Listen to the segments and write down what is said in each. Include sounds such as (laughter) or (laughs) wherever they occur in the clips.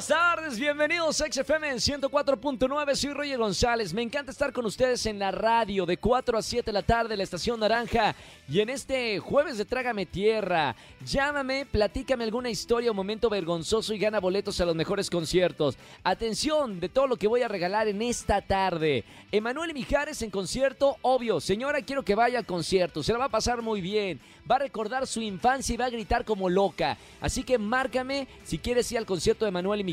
Buenas tardes, bienvenidos a XFM en 104.9, soy Roger González, me encanta estar con ustedes en la radio de 4 a 7 de la tarde, la estación naranja y en este jueves de Trágame Tierra, llámame, platícame alguna historia o momento vergonzoso y gana boletos a los mejores conciertos. Atención de todo lo que voy a regalar en esta tarde. Emanuel Mijares en concierto, obvio, señora quiero que vaya al concierto, se la va a pasar muy bien, va a recordar su infancia y va a gritar como loca, así que márcame si quieres ir al concierto de Emanuel Mijares.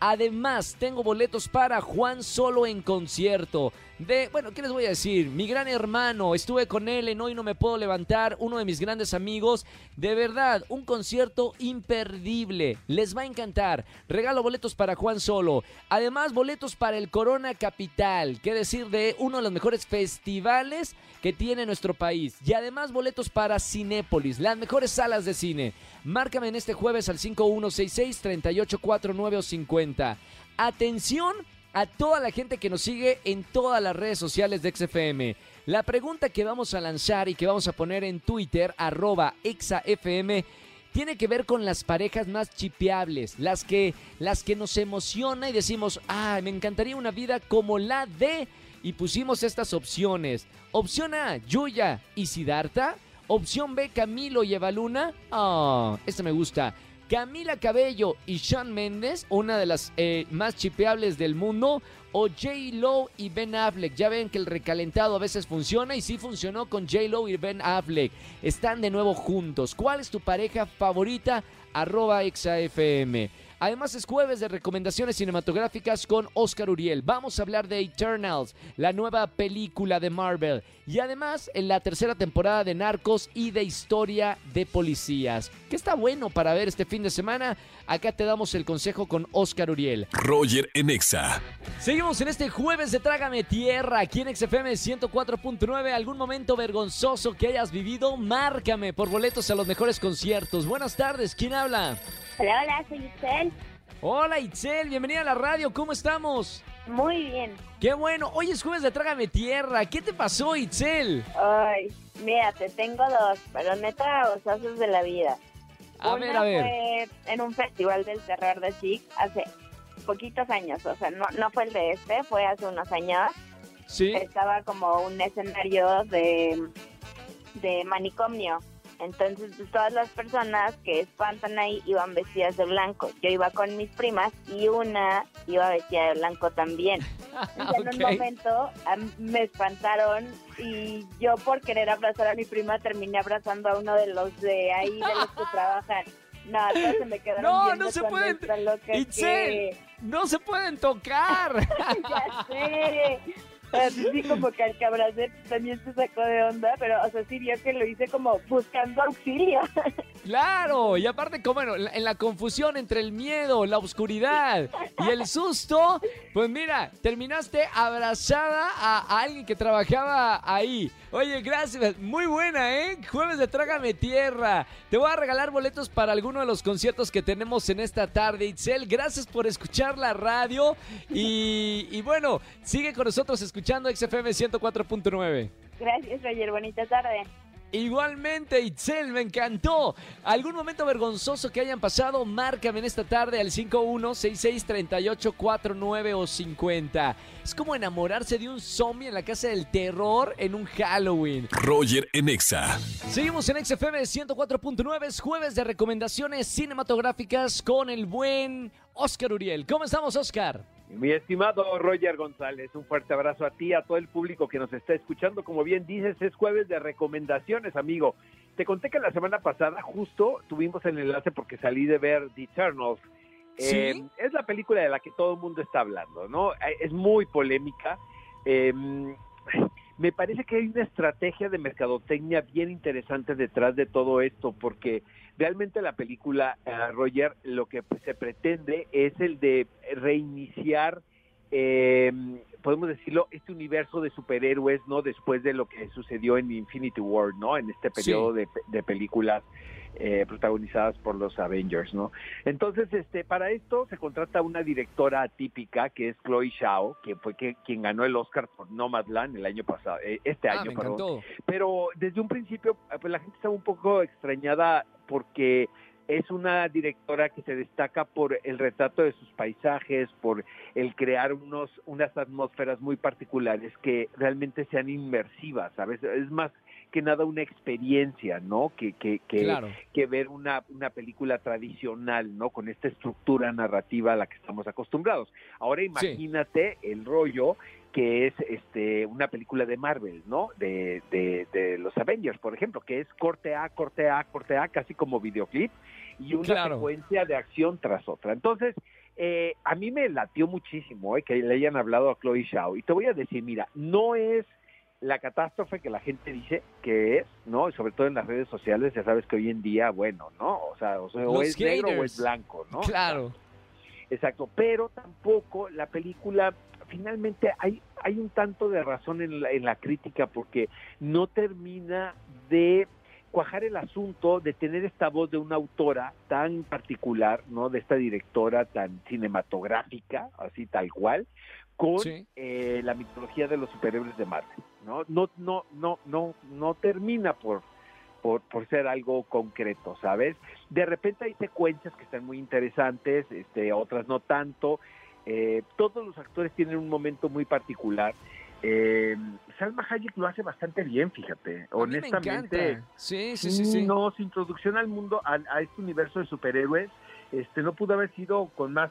Además, tengo boletos para Juan Solo en concierto. De, bueno, ¿qué les voy a decir? Mi gran hermano, estuve con él en Hoy No Me Puedo Levantar, uno de mis grandes amigos. De verdad, un concierto imperdible. Les va a encantar. Regalo boletos para Juan Solo. Además, boletos para el Corona Capital. ¿Qué decir de uno de los mejores festivales que tiene nuestro país? Y además, boletos para Cinépolis, las mejores salas de cine. Márcame en este jueves al 5166 3849 o 50. Atención a toda la gente que nos sigue en todas las redes sociales de XFM. La pregunta que vamos a lanzar y que vamos a poner en Twitter, arroba XFM, tiene que ver con las parejas más chipeables, las que, las que nos emociona y decimos, ah, me encantaría una vida como la de... Y pusimos estas opciones. Opción A, Yuya y Siddhartha. Opción B, Camilo y Evaluna. Ah, esta me gusta. Camila Cabello y Sean Méndez, una de las eh, más chipeables del mundo, o J. Lo y Ben Affleck. Ya ven que el recalentado a veces funciona y sí funcionó con J. Lo y Ben Affleck. Están de nuevo juntos. ¿Cuál es tu pareja favorita? Arroba XAFM. Además es jueves de recomendaciones cinematográficas con Oscar Uriel. Vamos a hablar de Eternals, la nueva película de Marvel. Y además en la tercera temporada de Narcos y de Historia de Policías. ¿Qué está bueno para ver este fin de semana? Acá te damos el consejo con Oscar Uriel. Roger en Exa. Seguimos en este jueves de Trágame Tierra, aquí en XFM 104.9. ¿Algún momento vergonzoso que hayas vivido? Márcame por boletos a los mejores conciertos. Buenas tardes, ¿quién habla? Hola, hola, soy Itzel. Hola Itzel, bienvenida a la radio, ¿cómo estamos? Muy bien. Qué bueno, hoy es jueves de Trágame Tierra. ¿Qué te pasó, Itzel? Ay, mira, te tengo dos, pero neta, gozazos de la vida. A Una ver, a ver. fue en un festival del terror de SIC hace poquitos años, o sea, no, no fue el de este, fue hace unos años. Sí. Estaba como un escenario de, de manicomio. Entonces, pues, todas las personas que espantan ahí iban vestidas de blanco. Yo iba con mis primas y una iba vestida de blanco también. (laughs) Y en un momento me espantaron y yo por querer abrazar a mi prima terminé abrazando a uno de los de ahí, de los que (laughs) trabajan. No, todos se me quedaron No, no se pueden. Itzel, que- no se pueden tocar. (laughs) ya sé. Sí, como que al abracé también se sacó de onda, pero, o sea, sí vio que lo hice como buscando auxilio. (laughs) Claro, y aparte, como en la- confusión entre el miedo, la oscuridad y el susto, pues mira, terminaste abrazada a, a alguien que trabajaba ahí. Oye, gracias, muy buena, ¿eh? Jueves de Trágame Tierra. Te voy a regalar boletos para alguno de los conciertos que tenemos en esta tarde. Itzel, gracias por escuchar la radio y, y bueno, sigue con nosotros escuchando XFM 104.9. Gracias, Roger. Bonita tarde. Igualmente, Itzel, me encantó. ¿Algún momento vergonzoso que hayan pasado? Márcame en esta tarde al 51663849 o 50. Es como enamorarse de un zombie en la casa del terror en un Halloween. Roger en Exa. Seguimos en XFM 104.9, es jueves de recomendaciones cinematográficas con el buen Oscar Uriel. ¿Cómo estamos, Oscar? Mi estimado Roger González, un fuerte abrazo a ti, a todo el público que nos está escuchando. Como bien dices, es jueves de recomendaciones, amigo. Te conté que la semana pasada justo tuvimos el enlace porque salí de ver The Eternals. ¿Sí? Eh, es la película de la que todo el mundo está hablando, ¿no? Eh, Es muy polémica. Eh, me parece que hay una estrategia de mercadotecnia bien interesante detrás de todo esto, porque realmente la película, eh, Roger, lo que se pretende es el de reiniciar, eh, podemos decirlo, este universo de superhéroes, ¿no? Después de lo que sucedió en Infinity War, ¿no? En este periodo de, de películas. Eh, protagonizadas por los Avengers, ¿no? Entonces, este, para esto se contrata una directora atípica que es Chloe Zhao, que fue que, quien ganó el Oscar por Nomadland el año pasado, eh, este Ah, año, me perdón. encantó. Pero desde un principio, pues la gente estaba un poco extrañada porque es una directora que se destaca por el retrato de sus paisajes, por el crear unos, unas atmósferas muy particulares que realmente sean inmersivas, ¿sabes? Es más que nada una experiencia, ¿no? Que, que, que, Claro. que ver una, una película tradicional, ¿no? Con esta estructura narrativa a la que estamos acostumbrados. Ahora imagínate el rollo que es este una película de Marvel, ¿no? De, de, de los Avengers, por ejemplo, que es corte A, corte A, corte A, casi como videoclip, y una Claro. secuencia de acción tras otra. Entonces, eh, a mí me latió muchísimo eh, que le hayan hablado a Chloe Zhao. Y te voy a decir, mira, no es la catástrofe que la gente dice que es, ¿no? Y sobre todo en las redes sociales, ya sabes que hoy en día, bueno, ¿no? O sea, o, sea, o es negro o es blanco, ¿no? Claro. Exacto, pero tampoco la película, finalmente hay, hay un tanto de razón en la, en la crítica porque no termina de cuajar el asunto de tener esta voz de una autora tan particular, ¿no? De esta directora tan cinematográfica, así tal cual, con Sí. eh, la mitología de los superhéroes de Marvel, ¿no? No, no, no, no, no termina por, por, por ser algo concreto, ¿sabes? De repente hay secuencias que están muy interesantes, este, otras no tanto. Eh, todos los actores tienen un momento muy particular. Eh, Salma Hayek lo hace bastante bien, fíjate. A mí me Honestamente, encanta. Sí, sí, sí, sí. no, su introducción al mundo, a, a este universo de superhéroes, este, no pudo haber sido con más,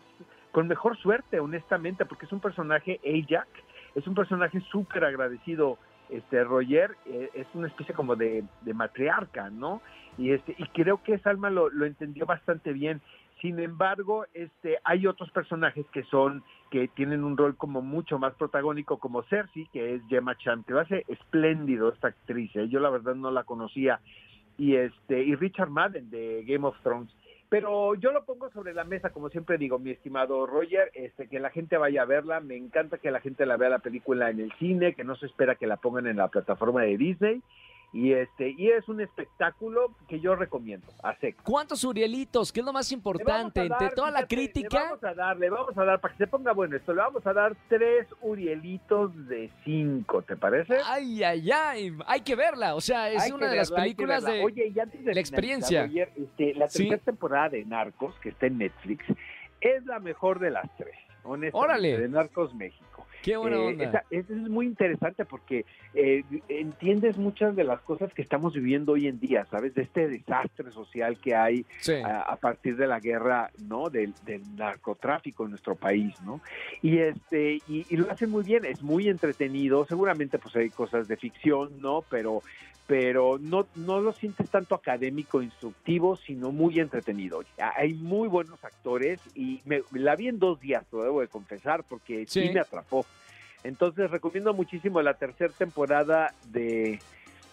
con mejor suerte, honestamente, porque es un personaje Ajax, es un personaje súper agradecido, este, Roger, eh, es una especie como de, de matriarca, ¿no? Y este, y creo que Salma lo, lo entendió bastante bien. Sin embargo, este, hay otros personajes que son, que tienen un rol como mucho más protagónico, como Cersei, que es Gemma Chan, que lo hace espléndido esta actriz, ¿eh? yo la verdad no la conocía, y este, y Richard Madden de Game of Thrones. Pero yo lo pongo sobre la mesa, como siempre digo, mi estimado Roger, este, que la gente vaya a verla. Me encanta que la gente la vea la película en el cine, que no se espera que la pongan en la plataforma de Disney. Y este, y es un espectáculo que yo recomiendo, a seco. ¿Cuántos Urielitos? ¿Qué es lo más importante? Entre toda la crítica. Le vamos a dar, le vamos a dar, para que se ponga bueno esto, le vamos a dar tres Urielitos de cinco, ¿te parece? Ay, ay, ay. Hay que verla. O sea, es Hay una de las verla, películas de. Oye, y antes de la experiencia. Roger, este, la Sí. tercera temporada de Narcos, que está en Netflix, es la mejor de las tres, honestamente, Órale. de Narcos México. Qué buena Eh, onda. esa- eso es muy interesante porque eh, entiendes muchas de las cosas que estamos viviendo hoy en día, ¿sabes? De este desastre social que hay Sí. a, a partir de la guerra, ¿no? Del, del narcotráfico en nuestro país, ¿no? Y este y, y lo hacen muy bien, es muy entretenido. Seguramente pues hay cosas de ficción, ¿no? Pero pero no no lo sientes tanto académico, instructivo, sino muy entretenido. Hay muy buenos actores y me, la vi en dos días, lo debo de confesar, porque sí, Sí. me atrapó. Entonces recomiendo muchísimo la tercera temporada de,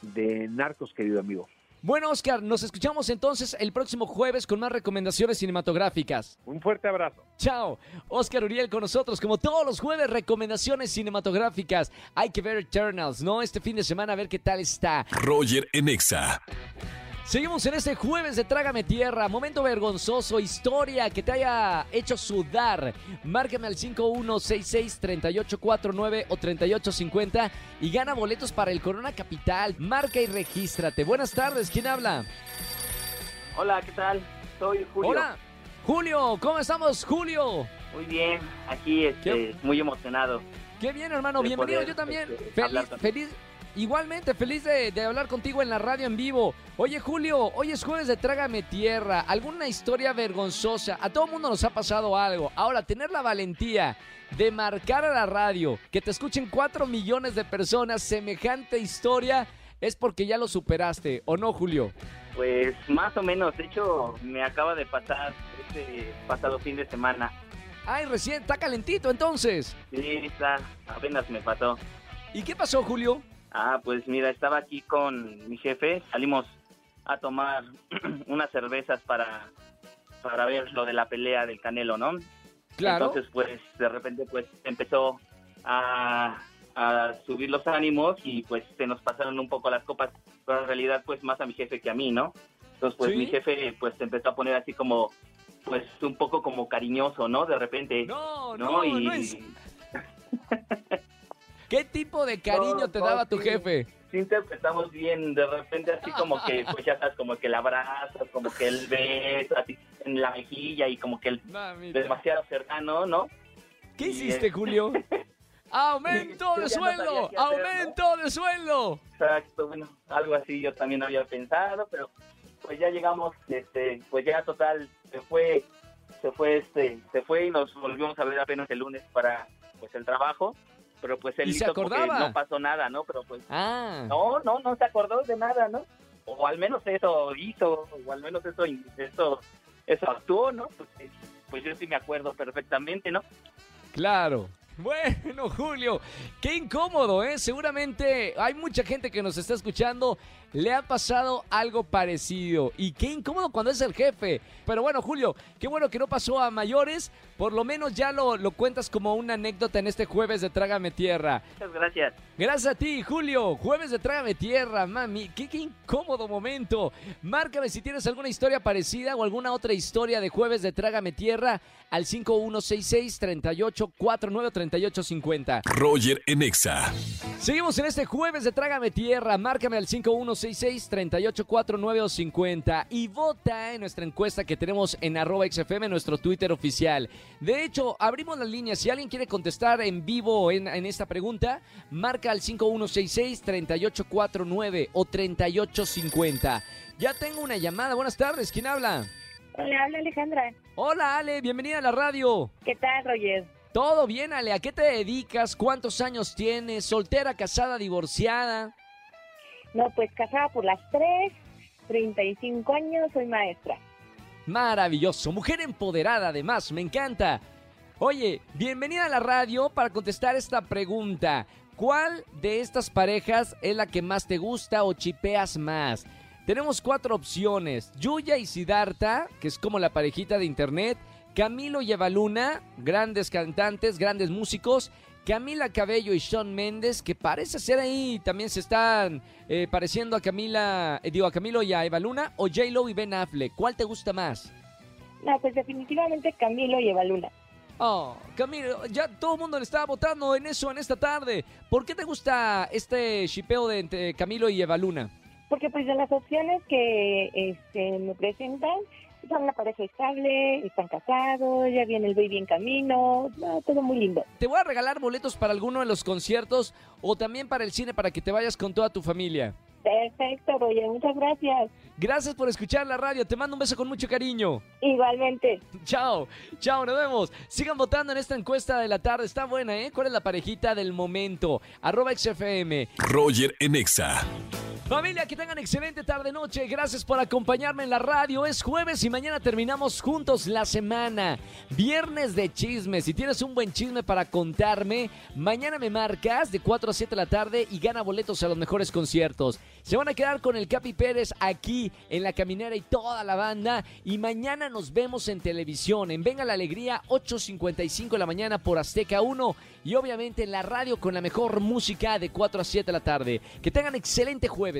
de Narcos, querido amigo. Bueno, Oscar, nos escuchamos entonces el próximo jueves con más recomendaciones cinematográficas. Un fuerte abrazo. Chao. Oscar Uriel con nosotros, como todos los jueves, recomendaciones cinematográficas. Hay que ver Eternals, ¿no? Este fin de semana a ver qué tal está. Roger en Exa. Seguimos en este jueves de Trágame Tierra. Momento vergonzoso, historia que te haya hecho sudar. Márcame al 5166-3849 o 3850 y gana boletos para el Corona Capital. Marca y regístrate. Buenas tardes, ¿quién habla? Hola, ¿qué tal? Soy Julio. Hola. Julio, ¿cómo estamos, Julio? Muy bien, aquí este, muy emocionado. Qué bien, hermano. Bienvenido, poder, yo también. este, Feliz, feliz. Igualmente, feliz de, de hablar contigo en la radio en vivo. Oye, Julio, hoy es jueves de Trágame Tierra. ¿Alguna historia vergonzosa? A todo mundo nos ha pasado algo. Ahora, tener la valentía de marcar a la radio, que te escuchen cuatro millones de personas, semejante historia, es porque ya lo superaste, ¿o no, Julio? Pues más o menos, de hecho me acaba de pasar este pasado fin de semana. Ay, recién, está calentito entonces. Sí, está, apenas me pasó. ¿Y qué pasó, Julio? Ah, pues mira, estaba aquí con mi jefe, salimos a tomar (clears throat) unas cervezas para, para ver lo de la pelea del Canelo, ¿no? Claro. Entonces, pues, de repente, pues, empezó a, a subir los ánimos y, pues, se nos pasaron un poco las copas, pero en realidad, pues, más a mi jefe que a mí, ¿no? Entonces, pues ¿Sí? mi jefe pues se empezó a poner así como, pues un poco como cariñoso, ¿no? De repente. No, no, ¿no? no, es... (laughs) (laughs) ¿Qué tipo de cariño te daba tu jefe? sí interpretamos bien, de repente así como que, (laughs) pues ya sabes, como que el abrazo, como que el beso, así en la mejilla y como que Mamita. demasiado cercano, ¿no? ¿Qué Y, hiciste, eh, Julio? (laughs) ¡Aumento de no sueldo! hacer, ¿no? ¡Aumento de sueldo! Exacto, bueno, algo así yo también había pensado, pero pues ya llegamos, este, pues ya total, se fue, se fue, este, se fue y nos volvimos a ver apenas el lunes para, pues el trabajo, pero pues él ¿Y se hizo como que no pasó nada, ¿no? Pero pues Ah. no, no, no se acordó de nada, ¿no? O al menos eso hizo, o al menos eso, eso, eso actuó, ¿no? Pues yo sí me acuerdo perfectamente, ¿no? Claro. Bueno, Julio, qué incómodo, ¿eh? Seguramente hay mucha gente que nos está escuchando, le ha pasado algo parecido. Y qué incómodo cuando es el jefe. Pero bueno, Julio, qué bueno que no pasó a mayores. Por lo menos ya lo, lo cuentas como una anécdota en este jueves de Trágame Tierra. Muchas gracias. Gracias a ti, Julio. Jueves de Trágame Tierra, mami. Qué, qué incómodo momento. Márcame si tienes alguna historia parecida o alguna otra historia de Jueves de Trágame Tierra al 5166-3849-3850. Roger en Exa. Seguimos en este Jueves de Trágame Tierra. Márcame al 5166-3849-50 y vota en nuestra encuesta que tenemos en arroba XFM, nuestro Twitter oficial. De hecho, abrimos las líneas. Si alguien quiere contestar en vivo en, en esta pregunta, marca al 5166-3849 o 3850. Ya tengo una llamada. Buenas tardes. ¿Quién habla? Hola, habla Alejandra. Hola, Ale. Bienvenida a la radio. ¿Qué tal, Roger? Todo bien, Ale. ¿A qué te dedicas? ¿Cuántos años tienes? ¿Soltera, casada, divorciada? No, pues casada por las tres, 35 años, soy maestra. Maravilloso. Mujer empoderada, además. Me encanta. Oye, bienvenida a la radio para contestar esta pregunta. ¿Cuál de estas parejas es la que más te gusta o chipeas más? Tenemos cuatro opciones. Yuya y Siddhartha, que es como la parejita de internet. Camilo y Evaluna, grandes cantantes, grandes músicos. Camila Cabello y Sean Méndez, que parece ser ahí, también se están eh, pareciendo a Camila, eh, digo, a Camilo y a Evaluna, o J-Lo y Ben Affleck. ¿Cuál te gusta más? No, pues definitivamente Camilo y Evaluna. Oh, Camilo, ya todo el mundo le estaba votando en eso en esta tarde. ¿Por qué te gusta este shipeo de entre Camilo y Evaluna? Porque pues de las opciones que este, me presentan, son una pareja estable, están casados, ya viene el baby en camino, no, todo muy lindo. Te voy a regalar boletos para alguno de los conciertos o también para el cine para que te vayas con toda tu familia. Perfecto, Roger, muchas gracias. Gracias por escuchar la radio. Te mando un beso con mucho cariño. Igualmente. Chao, chao, nos vemos. Sigan votando en esta encuesta de la tarde. Está buena, ¿eh? ¿Cuál es la parejita del momento? Arroba XFM. Roger en Exa. Familia, que tengan excelente tarde-noche. Gracias por acompañarme en la radio. Es jueves y mañana terminamos juntos la semana. Viernes de chismes. Si tienes un buen chisme para contarme, mañana me marcas de 4 a 7 de la tarde y gana boletos a los mejores conciertos. Se van a quedar con el Capi Pérez aquí en la caminera y toda la banda. Y mañana nos vemos en televisión. En Venga la Alegría, 8.55 de la mañana por Azteca 1. Y obviamente en la radio con la mejor música de 4 a 7 de la tarde. Que tengan excelente jueves.